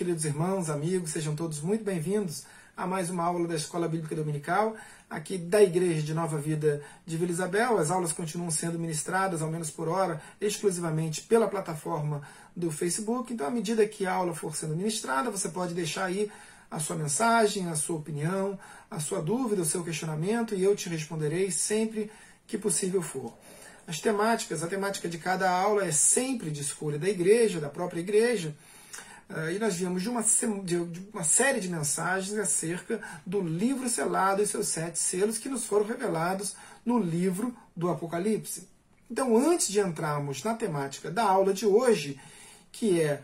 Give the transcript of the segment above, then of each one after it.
queridos irmãos, amigos, sejam todos muito bem-vindos a mais uma aula da Escola Bíblica Dominical, aqui da Igreja de Nova Vida de Vila Isabel. As aulas continuam sendo ministradas, ao menos por hora, exclusivamente pela plataforma do Facebook. Então, à medida que a aula for sendo ministrada, você pode deixar aí a sua mensagem, a sua opinião, a sua dúvida, o seu questionamento, e eu te responderei sempre que possível for. As temáticas, a temática de cada aula é sempre de escolha da igreja, da própria igreja. E nós viemos de uma, de uma, série de mensagens acerca do livro selado e seus sete selos que nos foram revelados no livro do Apocalipse. Então, antes de entrarmos na temática da aula de hoje, que é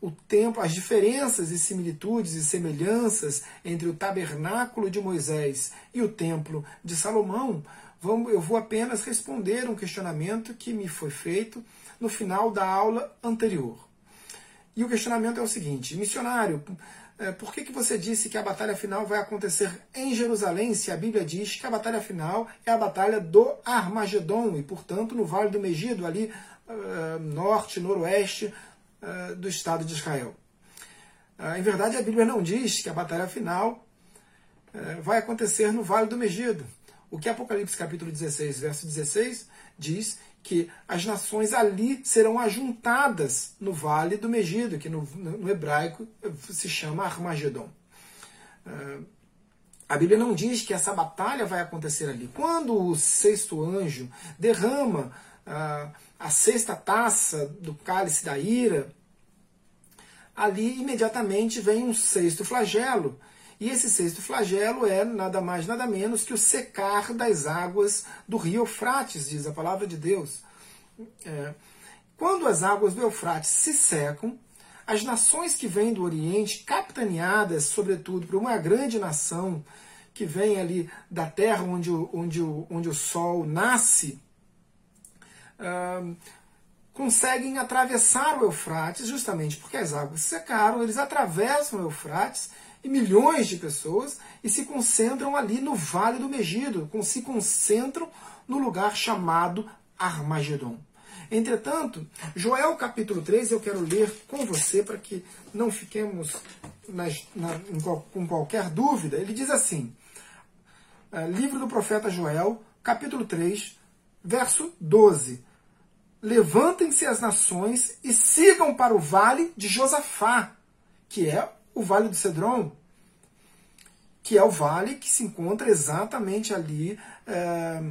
o tempo, as diferenças e similitudes e semelhanças entre o tabernáculo de Moisés e o templo de Salomão, vamos, eu vou apenas responder um questionamento que me foi feito no final da aula anterior. E o questionamento é o seguinte: missionário, é, por que, que você disse que a batalha final vai acontecer em Jerusalém, se a Bíblia diz que a batalha final é a batalha do Armagedon, e, portanto, no Vale do Megido, ali uh, norte, noroeste uh, do Estado de Israel? Uh, em verdade, a Bíblia não diz que a batalha final vai acontecer no Vale do Megido. O que Apocalipse capítulo 16, verso 16 diz que as nações ali serão ajuntadas no vale do Megido, que no, no hebraico se chama Armagedon. Uh, a Bíblia não diz que essa batalha vai acontecer ali. Quando o sexto anjo derrama uh, a sexta taça do cálice da ira, ali imediatamente vem um sexto flagelo, e esse sexto flagelo é nada mais, nada menos que o secar das águas do rio Eufrates, diz a palavra de Deus. É, quando as águas do Eufrates se secam, as nações que vêm do Oriente, capitaneadas, sobretudo, por uma grande nação que vem ali da terra onde o, onde o, onde o sol nasce, uh, conseguem atravessar o Eufrates, justamente porque as águas secaram, eles atravessam o Eufrates milhões de pessoas e se concentram ali no Vale do Megido, se concentram no lugar chamado Armagedon. Entretanto, Joel capítulo 3 eu quero ler com você para que não fiquemos nas, na, em, com qualquer dúvida. Ele diz assim: é, livro do profeta Joel, capítulo 3, verso 12. Levantem-se as nações e sigam para o vale de Josafá, que é o Vale do Cedron, que é o vale que se encontra exatamente ali é,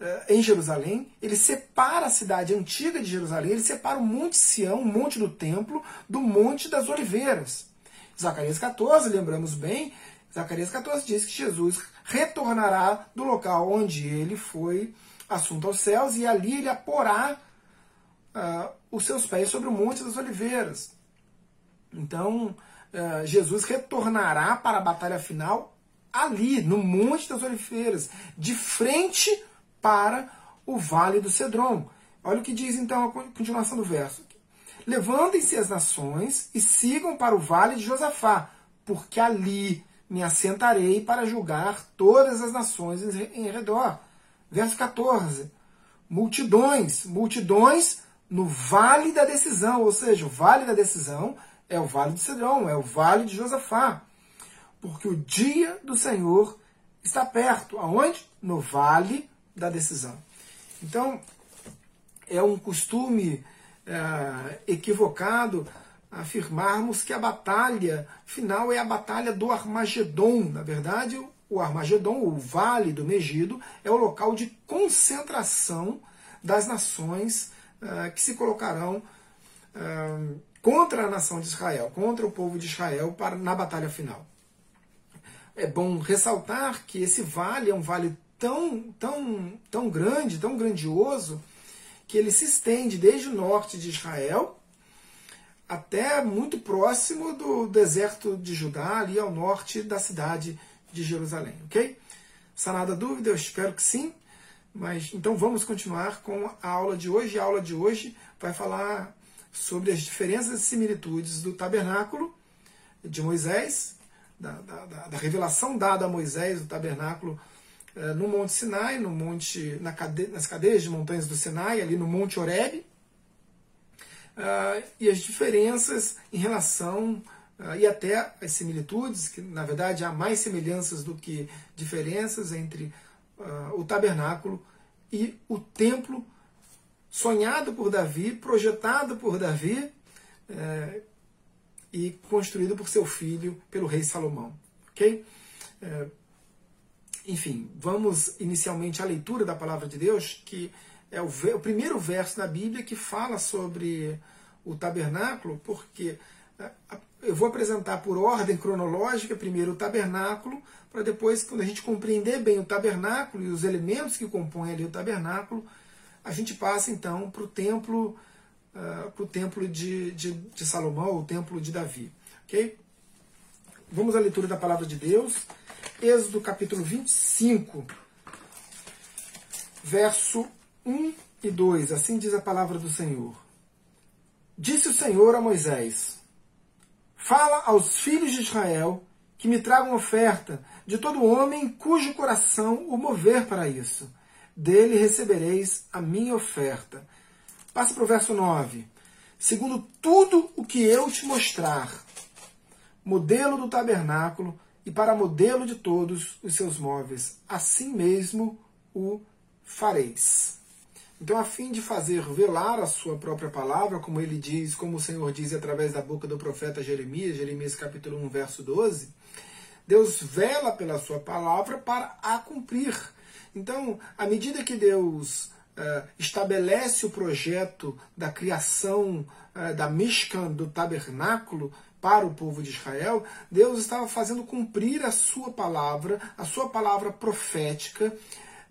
é, em Jerusalém. Ele separa a cidade antiga de Jerusalém, ele separa o Monte Sião, o Monte do Templo, do Monte das Oliveiras. Zacarias 14, lembramos bem, Zacarias 14 diz que Jesus retornará do local onde ele foi assunto aos céus e ali ele aporá uh, os seus pés sobre o Monte das Oliveiras. Então, Jesus retornará para a batalha final ali, no Monte das Oliveiras, de frente para o Vale do Cedron. Olha o que diz então a continuação do verso. Levantem-se as nações e sigam para o Vale de Josafá, porque ali me assentarei para julgar todas as nações em redor. Verso 14. Multidões, multidões no vale da decisão, ou seja, o vale da decisão é o vale de Cedron, é o vale de Josafá. Porque o dia do Senhor está perto. Aonde? No vale da decisão. Então, é um costume é, equivocado afirmarmos que a batalha final é a batalha do Armagedon. Na verdade, o Armagedon, o Vale do Megido, é o local de concentração das nações uh, que se colocarão uh, contra a nação de Israel, contra o povo de Israel para, na batalha final. É bom ressaltar que esse vale é um vale tão, tão, tão grande, tão grandioso, que ele se estende desde o norte de Israel até muito próximo do deserto de Judá, ali ao norte da cidade de Jerusalém, ok? Sanada dúvida, eu espero que sim. Mas então vamos continuar com a aula de hoje. A aula de hoje vai falar sobre as diferenças e similitudes do tabernáculo de Moisés, da, da, da revelação dada a Moisés do tabernáculo eh, no Monte Sinai, no monte, na cade, nas cadeias de montanhas do Sinai, ali no Monte Horeb, uh, e as diferenças em relação uh, e até as similitudes, que na verdade há mais semelhanças do que diferenças entre uh, o tabernáculo e o templo sonhado por Davi, projetado por Davi uh, e construído por seu filho, pelo rei Salomão. Ok? Uh, enfim, vamos inicialmente à leitura da palavra de Deus, que é o, o primeiro verso da Bíblia que fala sobre o tabernáculo, porque eu vou apresentar por ordem cronológica primeiro o tabernáculo, para depois, quando a gente compreender bem o tabernáculo e os elementos que compõem ali o tabernáculo, a gente passa então para o templo, uh, templo de, de, de Salomão, o templo de Davi. Ok? Vamos à leitura da palavra de Deus. Êxodo capítulo 25, verso 1 e 2. Assim diz a palavra do Senhor. Disse o Senhor a Moisés: Fala aos filhos de Israel que me tragam oferta de todo homem cujo coração o mover para isso. Dele recebereis a minha oferta. Passa para o verso 9. Segundo tudo o que eu te mostrar, modelo do tabernáculo e para modelo de todos os seus móveis, assim mesmo o fareis. Então, a fim de fazer velar a sua própria palavra, como ele diz, como o Senhor diz através da boca do profeta Jeremias, Jeremias capítulo 1, verso 12, Deus vela pela sua palavra para a cumprir. Então, à medida que Deus uh, estabelece o projeto da criação uh, da Mishkan, do tabernáculo, para o povo de Israel, Deus estava fazendo cumprir a sua palavra, a sua palavra profética,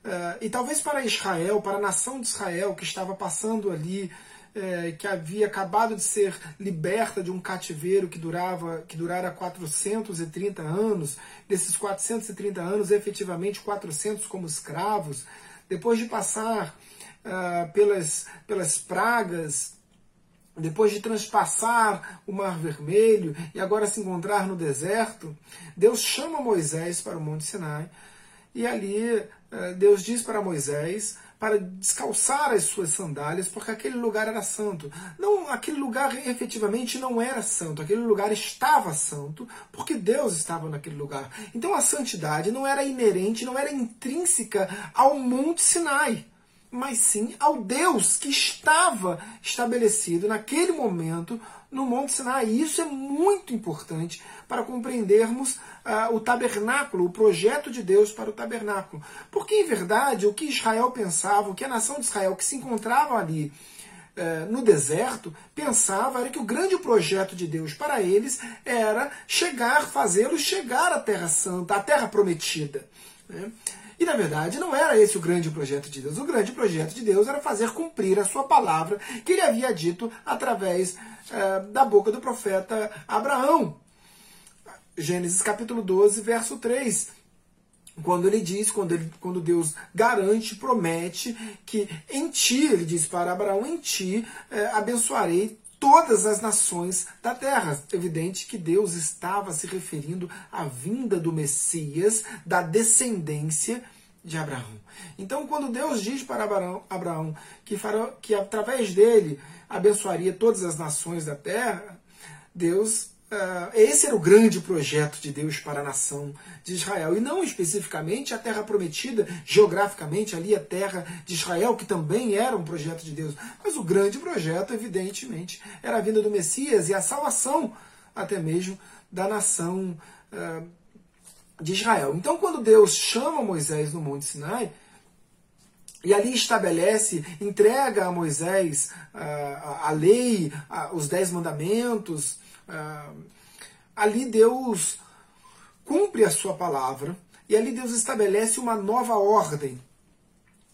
Uh, e talvez para Israel, para a nação de Israel que estava passando ali, uh, que havia acabado de ser liberta de um cativeiro que durava que durara 430 anos, desses 430 anos, efetivamente 400 como escravos, depois de passar uh, pelas, pelas pragas, depois de transpassar o Mar Vermelho e agora se encontrar no deserto, Deus chama Moisés para o Monte Sinai. E ali eh, Deus diz para Moisés para descalçar as suas sandálias, porque aquele lugar era santo. Não, aquele lugar efetivamente não era santo, aquele lugar estava santo, porque Deus estava naquele lugar. Então a santidade não era inerente, não era intrínseca ao Monte Sinai, mas sim ao Deus que estava estabelecido naquele momento no Monte Sinai. E isso é muito importante para compreendermos uh, o tabernáculo, o projeto de Deus para o tabernáculo. Porque, em verdade, o que Israel pensava, o que a nação de Israel que se encontrava ali uh, no deserto pensava era que o grande projeto de Deus para eles era chegar, fazê-los chegar à Terra Santa, à Terra Prometida. Né? E na verdade não era esse o grande projeto de Deus. O grande projeto de Deus era fazer cumprir a sua palavra que ele havia dito através é, da boca do profeta Abraão. Gênesis capítulo 12, verso 3. Quando ele diz, quando, ele, quando Deus garante, promete que em ti, ele diz para Abraão, em ti é, abençoarei todas as nações da terra. Evidente que Deus estava se referindo à vinda do Messias, da descendência de Abraão. Então, quando Deus diz para Abraão, Abraão que, que através dele abençoaria todas as nações da terra, Deus Uh, esse era o grande projeto de Deus para a nação de Israel. E não especificamente a terra prometida, geograficamente, ali a terra de Israel, que também era um projeto de Deus. Mas o grande projeto, evidentemente, era a vinda do Messias e a salvação, até mesmo, da nação uh, de Israel. Então, quando Deus chama Moisés no Monte Sinai, e ali estabelece, entrega a Moisés uh, a, a, lei, os dez mandamentos, ah, ali Deus cumpre a sua palavra e ali Deus estabelece uma nova ordem.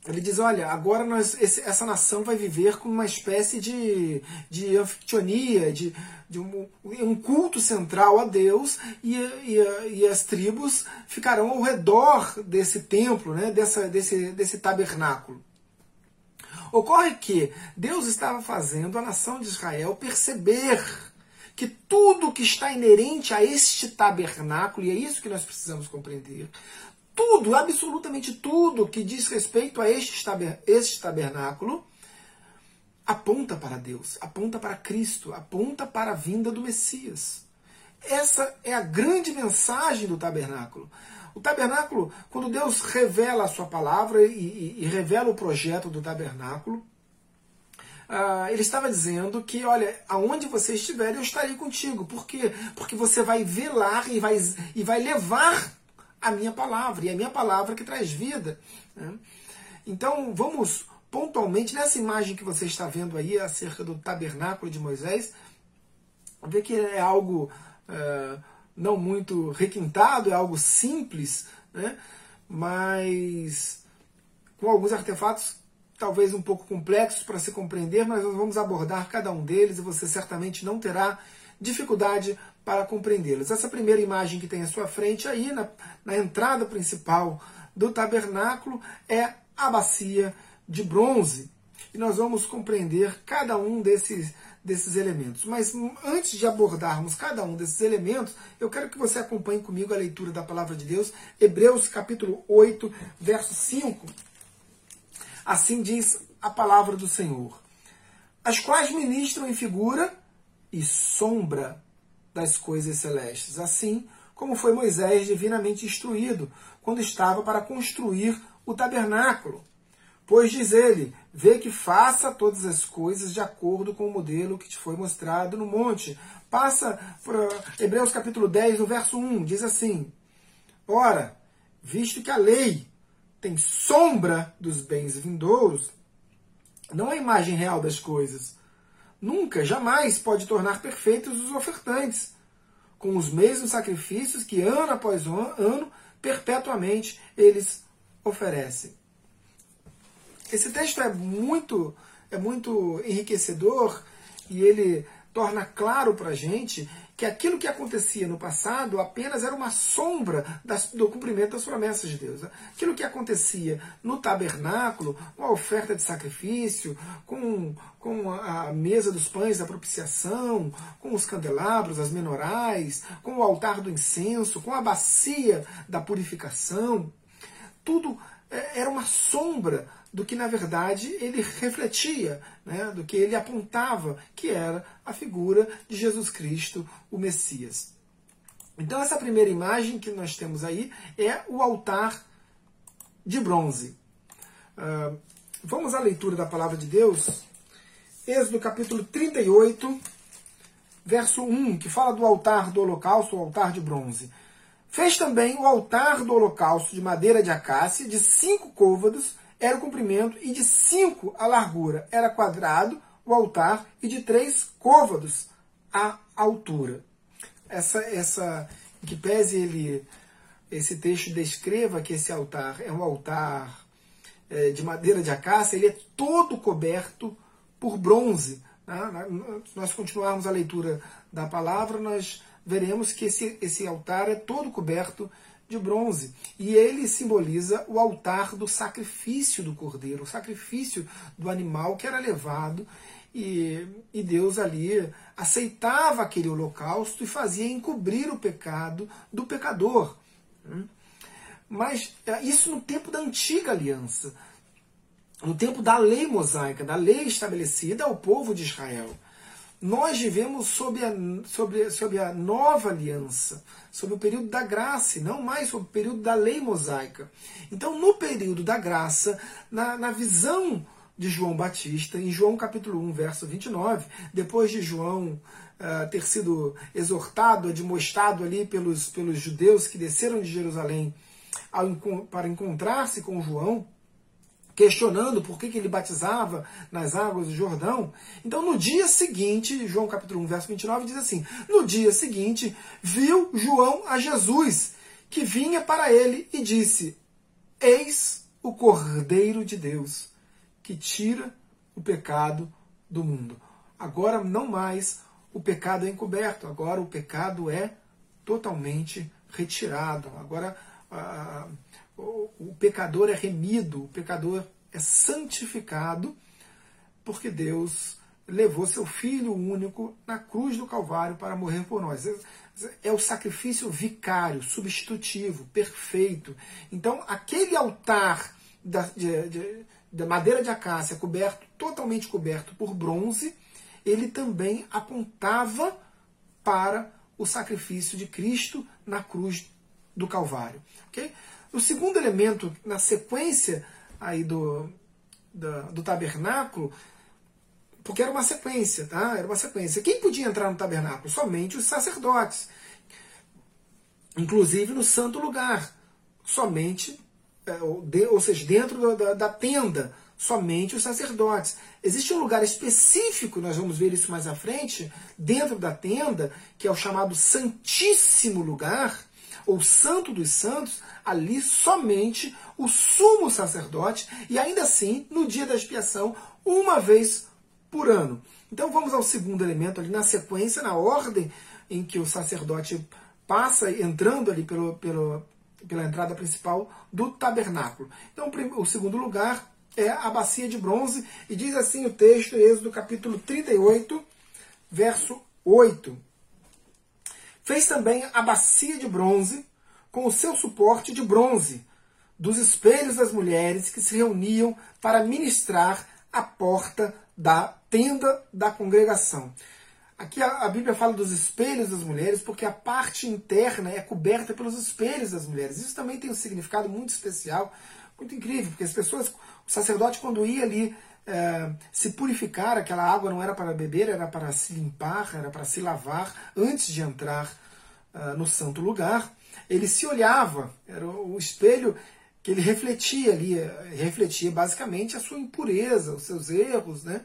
Ele diz: olha, agora nós, esse, essa nação vai viver com uma espécie de, de anfictionia, de, de um, um, culto central a Deus, e, e, e, as tribos ficarão ao redor desse templo, né, dessa, desse, desse tabernáculo. Ocorre que Deus estava fazendo a nação de Israel perceber que tudo que está inerente a este tabernáculo, e é isso que nós precisamos compreender, tudo, absolutamente tudo que diz respeito a este, tabernáculo, aponta para Deus, aponta para Cristo, aponta para a vinda do Messias. Essa é a grande mensagem do tabernáculo. O tabernáculo, quando Deus revela a sua palavra e, e, e revela o projeto do tabernáculo, Uh, ele estava dizendo que, olha, aonde você estiver, eu estarei contigo. Por quê? Porque você vai velar e vai, e vai levar a minha palavra, e a minha palavra que traz vida. Né? Então, vamos pontualmente, nessa imagem que você está vendo aí acerca do tabernáculo de Moisés, ver que é algo uh, não muito requintado, é algo simples, né? mas com alguns artefatos talvez um pouco complexos para se compreender, mas nós vamos abordar cada um deles e você certamente não terá dificuldade para compreendê-los. Essa primeira imagem que tem à sua frente aí, na, na entrada principal do tabernáculo, é a bacia de bronze. E nós vamos compreender cada um desses, desses elementos. Mas antes de abordarmos cada um desses elementos, eu quero que você acompanhe comigo a leitura da palavra de Deus, Hebreus capítulo 8, verso 5 Assim diz a palavra do Senhor. As quais ministram em figura e sombra das coisas celestes, assim como foi Moisés divinamente instruído quando estava para construir o tabernáculo. Pois diz ele: Vê que faça todas as coisas de acordo com o modelo que te foi mostrado no monte. Passa para Hebreus capítulo 10, no verso 1, diz assim: Ora, visto que a lei tem sombra dos bens vindouros, não a imagem real das coisas. Nunca, jamais pode tornar perfeitos os ofertantes, com os mesmos sacrifícios que ano após ano, perpetuamente, eles oferecem. Esse texto é muito, é muito enriquecedor e ele torna claro para a gente que aquilo que acontecia no passado apenas era uma sombra das, do cumprimento das promessas de Deus. Aquilo que acontecia no tabernáculo, com a oferta de sacrifício, com, com a mesa dos pães da propiciação, com os candelabros, as menorais, com o altar do incenso, com a bacia da purificação, tudo é, era uma sombra do que na verdade ele refletia, né, do que ele apontava, que era a figura de Jesus Cristo, o Messias. Então, essa primeira imagem que nós temos aí é o altar de bronze. Uh, vamos à leitura da palavra de Deus. Êxodo capítulo 38, verso 1, que fala do altar do holocausto, o altar de bronze. Fez também o altar do holocausto de madeira de acácia, de cinco côvados, era o comprimento, e de cinco a largura. Era quadrado o altar, e de três côvados a altura. Essa, essa, que pese ele, esse texto descreva que esse altar é um altar é, de madeira de acácia, ele é todo coberto por bronze. Né? Se nós continuarmos a leitura da palavra, nós veremos que esse, esse altar é todo coberto de bronze. E ele simboliza o altar do sacrifício do cordeiro, o sacrifício do animal que era levado. E, e Deus ali aceitava aquele holocausto e fazia encobrir o pecado do pecador. Mas é, isso no tempo da antiga aliança, no tempo da lei mosaica, da lei estabelecida ao povo de Israel. Nós vivemos sob a, sob, sob a nova aliança, sob o período da graça, e não mais sob o período da lei mosaica. Então, no período da graça, na, na visão de João Batista, em João capítulo 1, verso 29, depois de João uh, ter sido exortado, admoestado ali pelos, pelos judeus que desceram de Jerusalém ao, para encontrar-se com João, questionando por que, que ele batizava nas águas do Jordão. Então, no dia seguinte, João capítulo 1, verso 29 diz assim: No dia seguinte, viu João a Jesus, que vinha para ele e disse: Eis o Cordeiro de Deus, que tira o pecado do mundo. Agora não mais o pecado é encoberto, agora o pecado é totalmente retirado. Agora o, pecador é remido, o pecador é santificado, porque Deus levou seu Filho único na cruz do Calvário para morrer por nós. É o sacrifício vicário, substitutivo, perfeito. Então, aquele altar da, de, de, da madeira de acácia coberto, totalmente coberto por bronze, ele também apontava para o sacrifício de Cristo na cruz do Calvário. Okay? O segundo elemento, na sequência aí do, do, do tabernáculo, porque era uma sequência, tá? Era uma sequência. Quem podia entrar no tabernáculo? Somente os sacerdotes. Inclusive no santo lugar. Somente, é, ou seja, dentro da, da tenda, somente os sacerdotes. Existe um lugar específico, nós vamos ver isso mais à frente, dentro da tenda, que é o chamado Santíssimo Lugar, ou Santo dos Santos, ali somente o sumo sacerdote, e ainda assim, no dia da expiação, uma vez por ano. Então vamos ao segundo elemento ali na sequência, na ordem em que o sacerdote passa entrando ali pelo, pelo, pela entrada principal do tabernáculo. Então o segundo lugar é a bacia de bronze, e diz assim o texto, Êxodo capítulo 38, verso 8. Fez também a bacia de bronze com o seu suporte de bronze, dos espelhos das mulheres que se reuniam para ministrar à porta da tenda da congregação. Aqui a, a, Bíblia fala dos espelhos das mulheres, porque a parte interna é coberta pelos espelhos das mulheres. Isso também tem um significado muito especial, muito incrível, porque as pessoas, o sacerdote, quando ia ali é, se purificar, aquela água não era para beber, era para se limpar, era para se lavar antes de entrar uh, no santo lugar. Ele se olhava, era o espelho que ele refletia ali, refletia basicamente a sua impureza, os seus erros, né?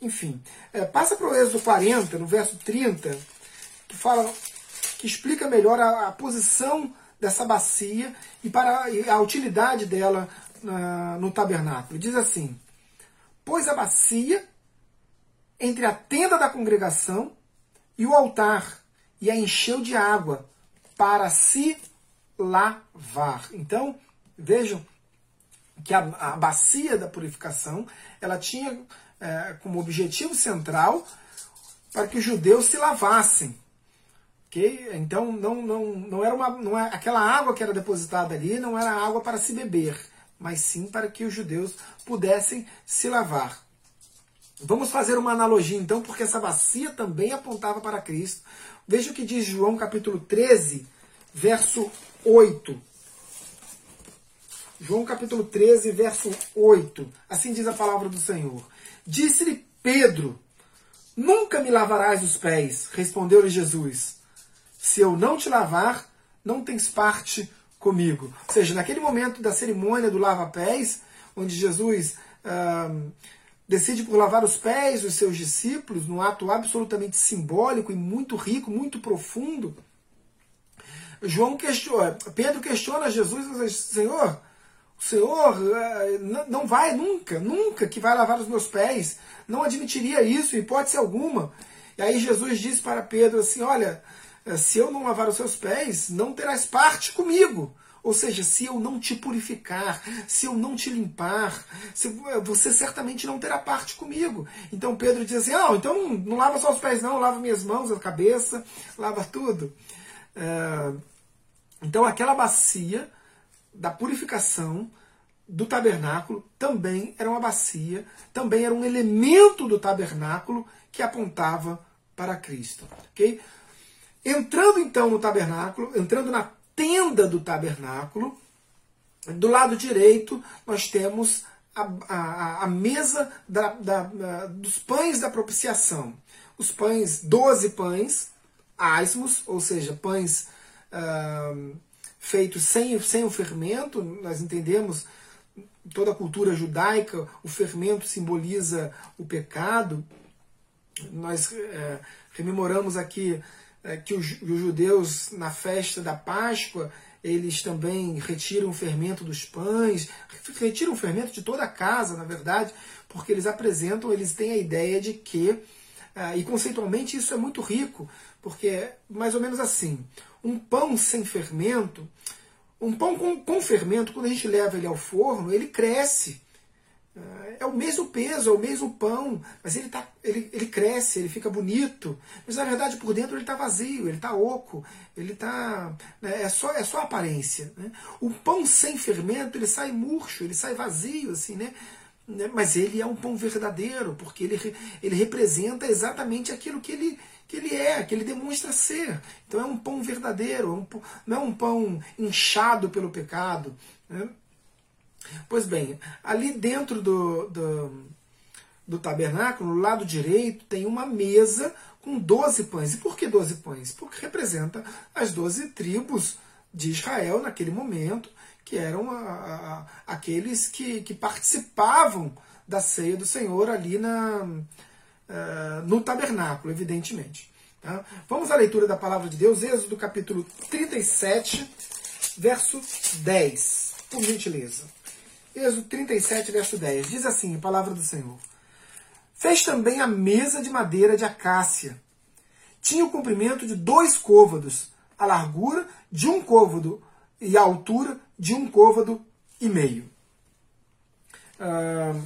Enfim, é, passa para o Êxodo 40, no verso 30, que fala, que explica melhor a, a posição dessa bacia e para a utilidade dela no tabernáculo. Diz assim: Pôs a bacia entre a tenda da congregação e o altar e a encheu de água para se lavar. Então, Vejam que a, a bacia da purificação ela tinha é, como objetivo central para que os judeus se lavassem. Okay? Então não, não, não era uma, não é, aquela água que era depositada ali não era água para se beber, mas sim para que os judeus pudessem se lavar. Vamos fazer uma analogia então, porque essa bacia também apontava para Cristo. Veja o que diz João capítulo 13, verso 8. João capítulo 13, verso 8. Assim diz a palavra do Senhor. Disse-lhe Pedro: Nunca me lavarás os pés, respondeu-lhe Jesus. Se eu não te lavar, não tens parte comigo. Ou seja, naquele momento da cerimônia do lava-pés, onde Jesus ah, decide por lavar os pés dos seus discípulos, num ato absolutamente simbólico e muito rico, muito profundo, João questiona, Pedro questiona Jesus e diz, Senhor, o Senhor eh, não vai nunca, nunca que vai lavar os meus pés. Não admitiria isso, hipótese alguma. E aí Jesus disse para Pedro assim: Olha, se eu não lavar os seus pés, não terás parte comigo. Ou seja, se eu não te purificar, se eu não te limpar, eh, você certamente não terá parte comigo. Então Pedro diz assim: Ah, então não, lava só os pés, não, lava minhas mãos, a cabeça, lava tudo. É, então aquela bacia da purificação do tabernáculo também era uma bacia, também era um elemento do tabernáculo que apontava para Cristo. Okay? Entrando então no tabernáculo, entrando na tenda do tabernáculo, do lado direito nós temos a, a, a mesa da, da, da, dos pães da propiciação. Os pães, 12 pães, asmos, ou seja, pães. Feitos sem, sem o fermento, nós entendemos toda a cultura judaica, o fermento simboliza o pecado. Nós é, rememoramos aqui que os, os, judeus, na festa da Páscoa, eles também retiram o fermento dos pães, retiram o fermento de toda a casa, na verdade, porque eles apresentam, eles têm a ideia de que, é, e conceitualmente isso é muito rico, porque é mais ou menos assim: um pão sem fermento, um pão com, com fermento, quando a gente leva ele ao forno, ele cresce. É o mesmo peso, é o mesmo pão, mas ele, tá, ele, ele cresce, ele fica bonito. Mas na verdade por dentro ele está vazio, ele está oco, ele está. Né, é, só, é só aparência. Né? O pão sem fermento ele sai murcho, ele sai vazio, assim, né? né? mas ele é um pão verdadeiro, porque ele, ele representa exatamente aquilo que ele, que ele é, que ele demonstra ser. Então é um pão verdadeiro, é um pão, não é um pão inchado pelo pecado. Né? Pois bem, ali dentro do, do, do tabernáculo, no lado direito, tem uma mesa com 12 pães. E por que 12 pães? Porque representa as 12 tribos de Israel naquele momento, que eram a, a, aqueles que, que, participavam da ceia do Senhor ali na, uh, no tabernáculo, evidentemente. Tá? Vamos à leitura da palavra de Deus, Êxodo capítulo 37, verso 10, por gentileza. Êxodo 37, verso 10, diz assim a palavra do Senhor. Fez também a mesa de madeira de acácia. Tinha o comprimento de dois côvados, a largura de um côvado e a altura de um côvado e meio. Uh,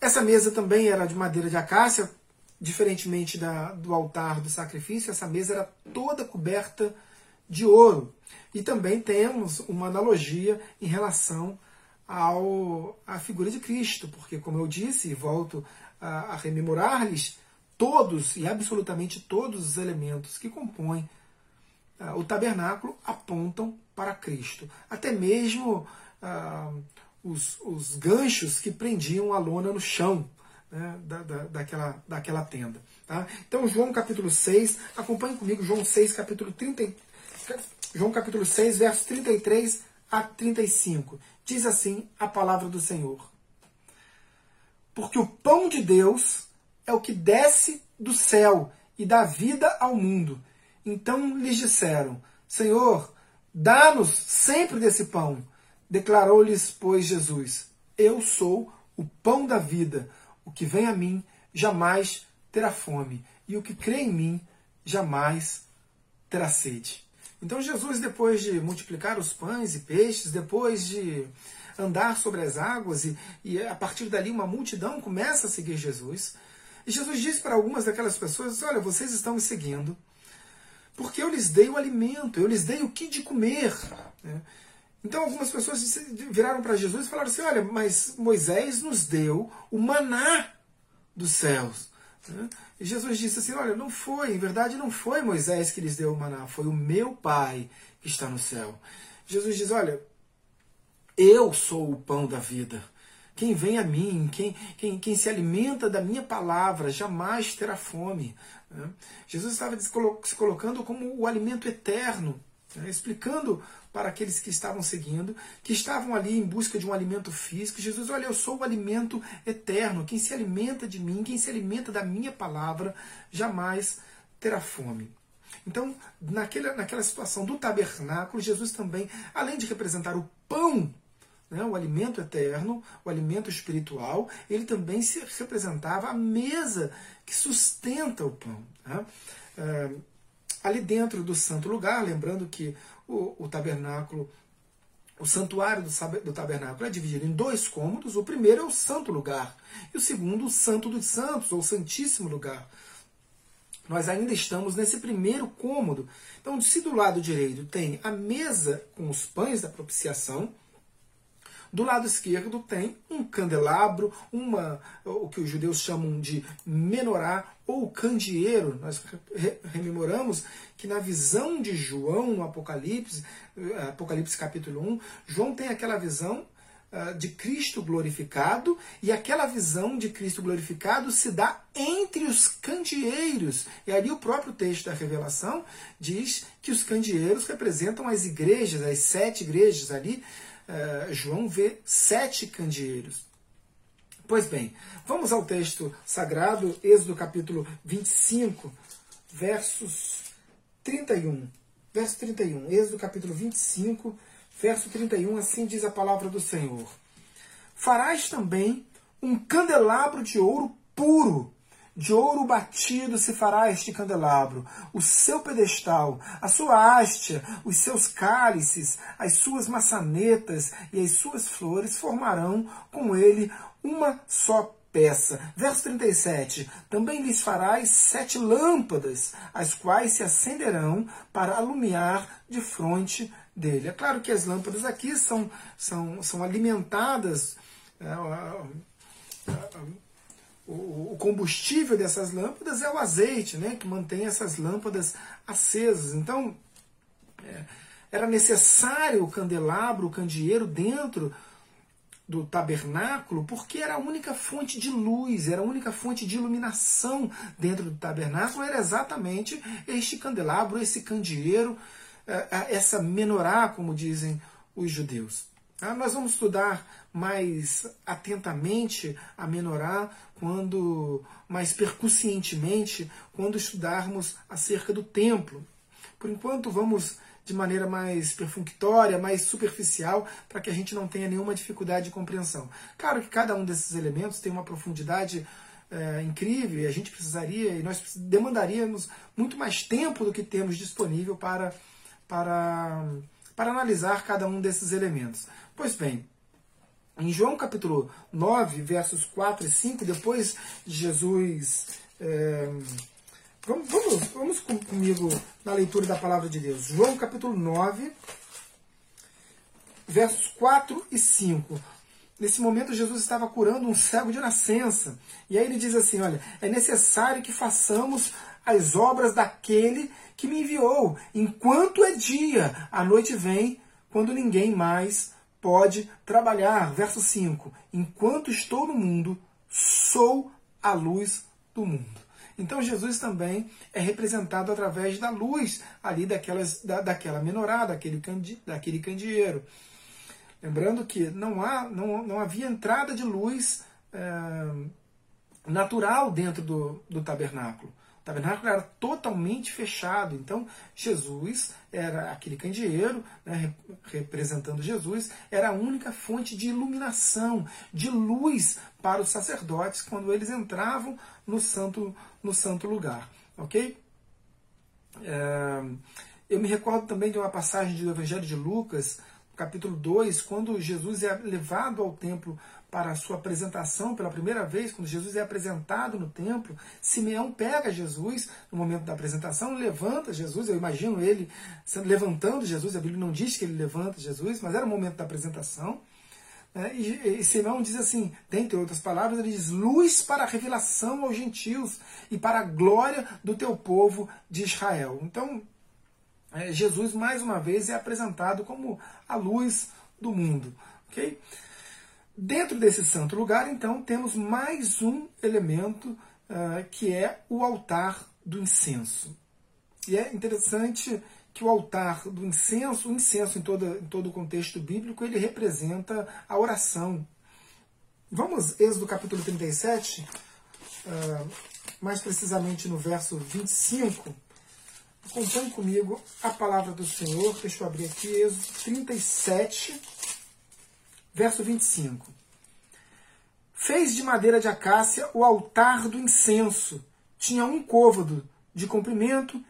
essa mesa também era de madeira de acácia, diferentemente da, do altar do sacrifício, essa mesa era toda coberta de ouro. E também temos uma analogia em relação ao, à figura de Cristo, porque, como eu disse e volto a, a rememorar-lhes, todos e absolutamente todos os elementos que compõem uh, o tabernáculo apontam para Cristo. Até mesmo uh, os, os, ganchos que prendiam a lona no chão né, da, da, daquela, daquela tenda. Tá? Então, João capítulo 6, acompanhe comigo, João 6, capítulo 30, João capítulo 6, versos 33 a 35. Diz assim a palavra do Senhor. Porque o pão de Deus é o que desce do céu e dá vida ao mundo. Então lhes disseram: Senhor, dá-nos sempre desse pão. Declarou-lhes, pois, Jesus: Eu sou o pão da vida. O que vem a mim jamais terá fome, e o que crê em mim jamais terá sede. Então Jesus, depois de multiplicar os pães e peixes, depois de andar sobre as águas, e, e a partir dali uma multidão começa a seguir Jesus, e Jesus diz para algumas daquelas pessoas: Olha, vocês estão me seguindo porque eu lhes dei o alimento, eu lhes dei o que de comer. Né? Então algumas pessoas viraram para Jesus e falaram assim: Olha, mas Moisés nos deu o maná dos céus. Jesus disse assim: Olha, não foi, em verdade não foi Moisés que lhes deu o maná, foi o meu Pai que está no céu. Jesus diz: Olha, eu sou o pão da vida. Quem vem a mim, quem, quem, quem se alimenta da minha palavra, jamais terá fome. Né? Jesus estava se colocando como o alimento eterno, né? explicando para aqueles que estavam seguindo, que estavam ali em busca de um alimento físico. Jesus, olha, eu sou o alimento eterno. Quem se alimenta de mim, quem se alimenta da minha palavra, jamais terá fome. Então, naquela, naquela situação do tabernáculo, Jesus também, além de representar o pão né, o alimento eterno, o alimento espiritual, ele também se representava a mesa que sustenta o pão. Né? Ali dentro do santo lugar, lembrando que o, o tabernáculo, o santuário do, do, tabernáculo é dividido em dois cômodos. O primeiro é o santo lugar e o segundo o santo dos santos, ou santíssimo lugar. Nós ainda estamos nesse primeiro cômodo. Então, se do lado direito tem a mesa com os pães da propiciação, do lado esquerdo tem um candelabro, uma, o que os judeus chamam de menorá ou candeeiro. Nós rememoramos que na visão de João no Apocalipse, eh, Apocalipse capítulo 1, João tem aquela visão uh, de Cristo glorificado, e aquela visão de Cristo glorificado se dá entre os candeeiros. E ali o próprio texto da Revelação diz que os candeeiros representam as igrejas, as sete igrejas ali uh, João vê sete candeeiros. Pois bem, vamos ao texto sagrado, Êxodo capítulo 25, versos 31. Verso 31, Êxodo capítulo 25, verso 31, assim diz a palavra do Senhor. Farás também um candelabro de ouro puro de ouro batido se fará este candelabro, o seu pedestal, a sua haste, os seus cálices, as suas maçanetas e as suas flores formarão com ele uma só peça. Verso 37. Também lhes farás sete lâmpadas, as quais se acenderão para alumiar de fronte dele. É claro que as lâmpadas aqui são, são, são alimentadas. É, o combustível dessas lâmpadas é o azeite, né, que mantém essas lâmpadas acesas. Então, é, era necessário o candelabro, o candeeiro dentro do tabernáculo, porque era a única fonte de luz, era a única fonte de iluminação dentro do tabernáculo, era exatamente este candelabro, esse candeeiro, é, é, essa menorá, como dizem os judeus. Ah, nós vamos estudar mais atentamente a menorá quando mais percussientemente quando estudarmos acerca do templo. Por enquanto vamos de maneira mais perfunctória, mais superficial, para que a gente não tenha nenhuma dificuldade de compreensão. Claro que cada um desses elementos tem uma profundidade é, incrível e a gente precisaria e nós demandaríamos muito mais tempo do que temos disponível para, para, para analisar cada um desses elementos. Pois bem, em João capítulo 9, versos 4 e 5, depois de Jesus. É, vamos, vamos, vamos comigo na leitura da palavra de Deus. João capítulo 9, versos 4 e 5. Nesse momento, Jesus estava curando um cego de nascença. E aí ele diz assim: Olha, é necessário que façamos as obras daquele que me enviou, enquanto é dia, a noite vem, quando ninguém mais pode trabalhar. Verso 5: Enquanto estou no mundo, sou a luz do mundo. Então Jesus também é representado através da luz ali daquelas, da, daquela menorá, daquele, daquele candeeiro. Lembrando que não, há, não, não havia entrada de luz é, natural dentro do, do tabernáculo. Tabernáculo era totalmente fechado. Então, Jesus era aquele candeeiro, né, representando Jesus, era a única fonte de iluminação, de luz para os sacerdotes quando eles entravam no santo, no santo lugar. Ok? É, eu me recordo também de uma passagem do Evangelho de Lucas, capítulo 2, quando Jesus é levado ao templo para a sua apresentação pela primeira vez, quando Jesus é apresentado no templo, Simeão pega Jesus no momento da apresentação, levanta Jesus, eu imagino ele levantando Jesus, a Bíblia não diz que ele levanta Jesus, mas era o momento da apresentação. Né? E, e Simeão diz assim, dentre outras palavras, ele diz: luz para a revelação aos gentios e para a glória do teu povo de Israel. Então, é, Jesus mais uma vez é apresentado como a luz do mundo. ok? Dentro desse santo lugar, então, temos mais um elemento uh, que é o altar do incenso. E é interessante que o altar do incenso, o incenso em todo, em todo o contexto bíblico, ele representa a oração. Vamos, Êxodo capítulo 37, uh, ah, mais precisamente no verso 25. Acompanhe comigo a palavra do Senhor. Deixa eu abrir aqui, Êxodo 37, verso 25. Fez de madeira de acácia o altar do incenso. Tinha um côvado de comprimento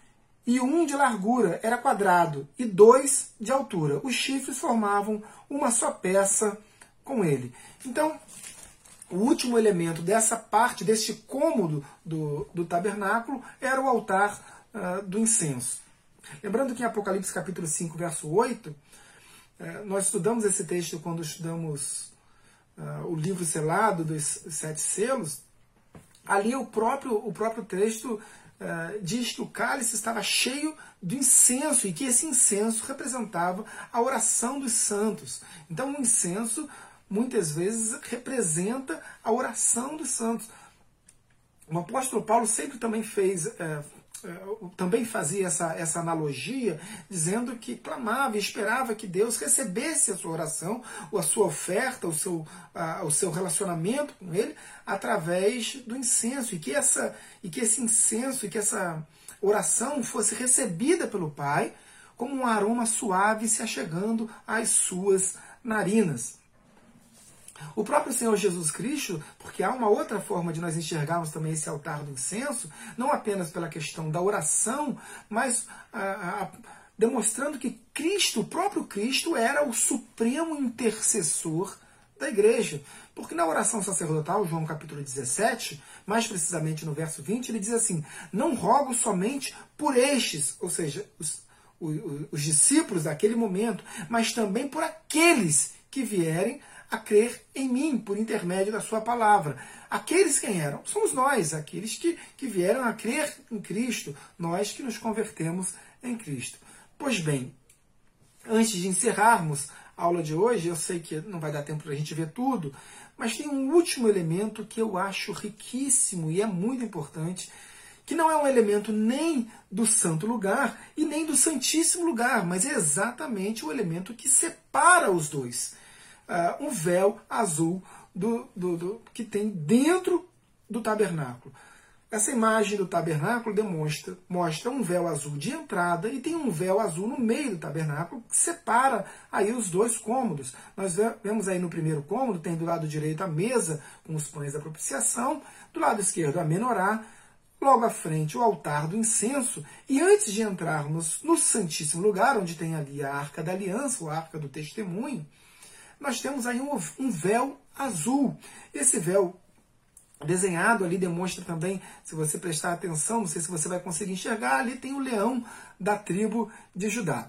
e um de largura, era quadrado, e dois de altura. Os chifres formavam uma só peça com ele. Então, o último elemento dessa parte, deste cômodo do, do tabernáculo, era o altar uh, do incenso. Lembrando que em Apocalipse capítulo 5, verso 8, é, nós estudamos esse texto quando estudamos uh, o livro selado dos sete selos. Ali o próprio, o próprio texto uh, diz que o cálice estava cheio de incenso e que esse incenso representava a oração dos santos. Então o incenso muitas vezes representa a oração dos santos. O apóstolo Paulo sempre também fez, uh, também fazia essa, essa analogia, dizendo que clamava e esperava que Deus recebesse a sua oração, ou a sua oferta, o seu, a, o seu relacionamento com Ele, através do incenso, e que, essa, e que esse incenso, e que essa oração fosse recebida pelo Pai como um aroma suave se achegando às suas narinas. O próprio Senhor Jesus Cristo, porque há uma outra forma de nós enxergarmos também esse altar do incenso, não apenas pela questão da oração, mas ah, ah, demonstrando que Cristo, o próprio Cristo, era o supremo intercessor da igreja. Porque na oração sacerdotal, João capítulo 17, mais precisamente no verso 20, ele diz assim: Não rogo somente por estes, ou seja, os, os, os discípulos daquele momento, mas também por aqueles que vierem a crer em mim por intermédio da sua palavra. Aqueles quem eram? Somos nós, aqueles que, que vieram a crer em Cristo, nós que nos convertemos em Cristo. Pois bem, antes de encerrarmos a aula de hoje, eu sei que não vai dar tempo para a gente ver tudo, mas tem um último elemento que eu acho riquíssimo e é muito importante, que não é um elemento nem do santo lugar e nem do santíssimo lugar, mas é exatamente o elemento que separa os dois uh, um véu azul do, do, do, que tem dentro do tabernáculo. Essa imagem do tabernáculo demonstra, mostra um véu azul de entrada e tem um véu azul no meio do tabernáculo que separa aí os dois cômodos. Nós vemos aí no primeiro cômodo, tem do lado direito a mesa com os pães da propiciação, do lado esquerdo a menorá, logo à frente o altar do incenso, e antes de entrarmos no Santíssimo Lugar, onde tem ali a Arca da Aliança, a Arca do Testemunho, nós temos aí um, um véu azul. Esse véu desenhado ali demonstra também, se você prestar atenção, não sei se você vai conseguir enxergar, ali tem o leão da tribo de Judá,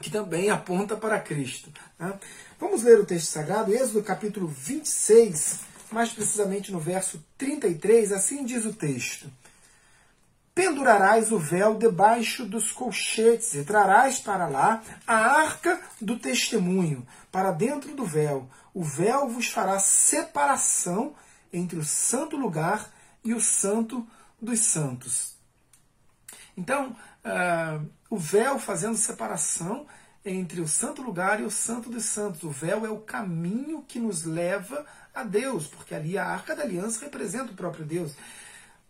que também aponta para Cristo. Né? Vamos ler o texto sagrado, Êxodo capítulo 26, mais precisamente no verso 33, assim diz o texto. Pendurarás o véu debaixo dos colchetes e trarás para lá a arca do testemunho, para dentro do véu. O véu vos fará separação entre o santo lugar e o santo dos santos. Então, uh, o véu fazendo separação entre o santo lugar e o santo dos santos. O véu é o caminho que nos leva a Deus, porque ali a arca da aliança representa o próprio Deus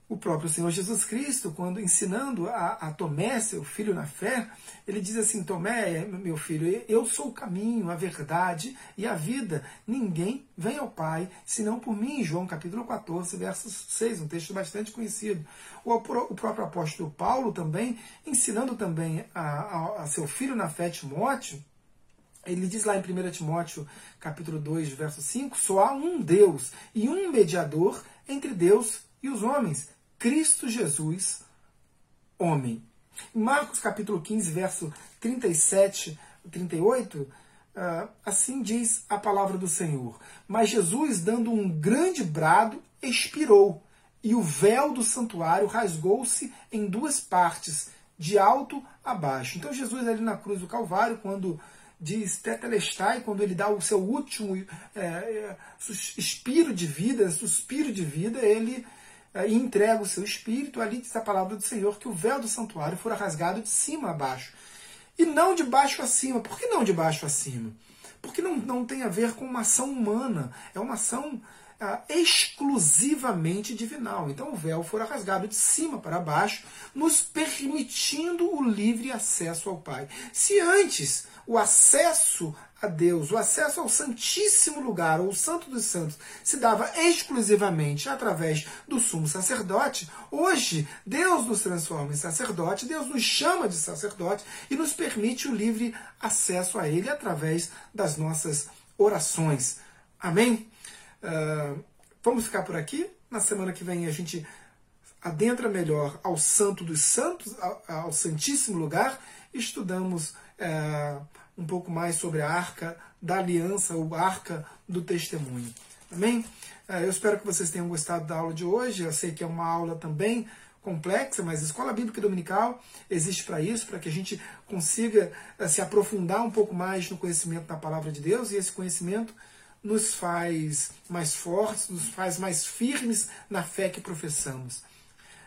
o próprio Senhor Jesus Cristo, quando ensinando a, a, Tomé, seu filho na fé, ele diz assim: Tomé, meu filho, eu sou o caminho, a verdade e a vida. Ninguém vem ao Pai senão por mim. João capítulo 14, verso 6, um texto bastante conhecido. O, o próprio apóstolo Paulo também, ensinando também a, a, a seu filho na fé, Timóteo, ele diz lá em 1 Timóteo capítulo 2, verso 5, só há um Deus e um mediador entre Deus e os homens, Cristo Jesus, homem. Em Marcos capítulo 15, verso 37 38, ah, assim diz a palavra do Senhor. Mas Jesus, dando um grande brado, expirou, e o véu do santuário rasgou-se em duas partes, de alto a baixo. Então Jesus ali na cruz do Calvário, quando diz tetelestai, quando ele dá o seu último é, é, expiro de vida, suspiro de vida, ele e entrega o seu espírito, ali diz a palavra do Senhor que o véu do santuário fora rasgado de cima a baixo. E não de baixo a cima. Por que não de baixo a cima? Porque não, não tem a ver com uma ação humana. É uma ação ah, exclusivamente divinal. Então o véu fora rasgado de cima para baixo, nos permitindo o livre acesso ao Pai. Se antes o acesso a Deus, o acesso ao Santíssimo Lugar, ou o Santo dos Santos, se dava exclusivamente através do sumo sacerdote, hoje Deus nos transforma em sacerdote, Deus nos chama de sacerdote e nos permite o livre acesso a Ele através das nossas orações. Amém? Uh, vamos ficar por aqui. Na semana que vem a gente adentra melhor ao Santo dos Santos, ao, ao Santíssimo Lugar, estudamos. Uh, um pouco mais sobre a arca da aliança, ou arca do testemunho. Amém? É, eu espero que vocês tenham gostado da aula de hoje. Eu sei que é uma aula também complexa, mas a Escola Bíblica Dominical existe para isso, para que a gente consiga é, se aprofundar um pouco mais no conhecimento da palavra de Deus e esse conhecimento nos faz mais fortes, nos faz mais firmes na fé que professamos.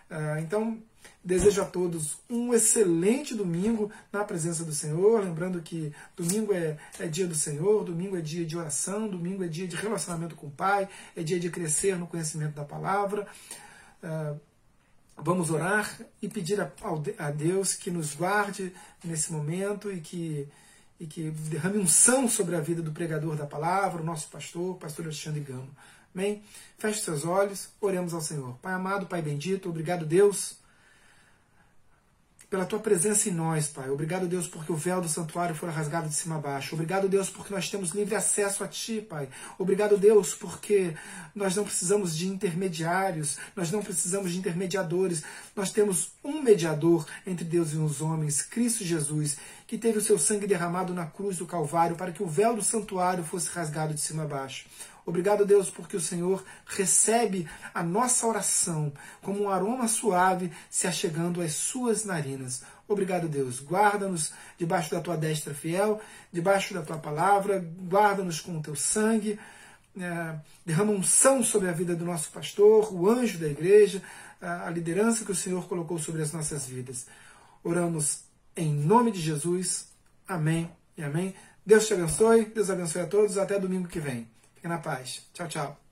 É, então, Desejo a todos um excelente domingo na presença do Senhor. Lembrando que domingo é, é, dia do Senhor, domingo é dia de oração, domingo é dia de relacionamento com o Pai, é dia de crescer no conhecimento da palavra. Uh, vamos orar e pedir a, a, Deus que nos guarde nesse momento e que, e que derrame unção sobre a vida do pregador da palavra, o nosso pastor, pastor Alexandre Gama. Amém? Feche seus olhos, oremos ao Senhor. Pai amado, Pai bendito, obrigado, Deus pela tua presença em nós, Pai. Obrigado, Deus, porque o véu do santuário foi rasgado de cima a baixo. Obrigado, Deus, porque nós temos livre acesso a Ti, Pai. Obrigado, Deus, porque nós não precisamos de intermediários, nós não precisamos de intermediadores. Nós temos um mediador entre Deus e os homens, Cristo Jesus, que teve o seu sangue derramado na cruz do Calvário para que o véu do santuário fosse rasgado de cima a baixo. Obrigado, Deus, porque o Senhor recebe a nossa oração como um aroma suave se achegando às suas narinas. Obrigado, Deus. Guarda-nos debaixo da tua destra fiel, debaixo da tua palavra, guarda-nos com o teu sangue. É, derrama unção sobre a vida do nosso pastor, o anjo da igreja, a liderança que o Senhor colocou sobre as nossas vidas. Oramos em nome de Jesus. Amém e amém. Deus te abençoe, Deus abençoe a todos. Até domingo que vem. Fique na paz. Tchau, tchau.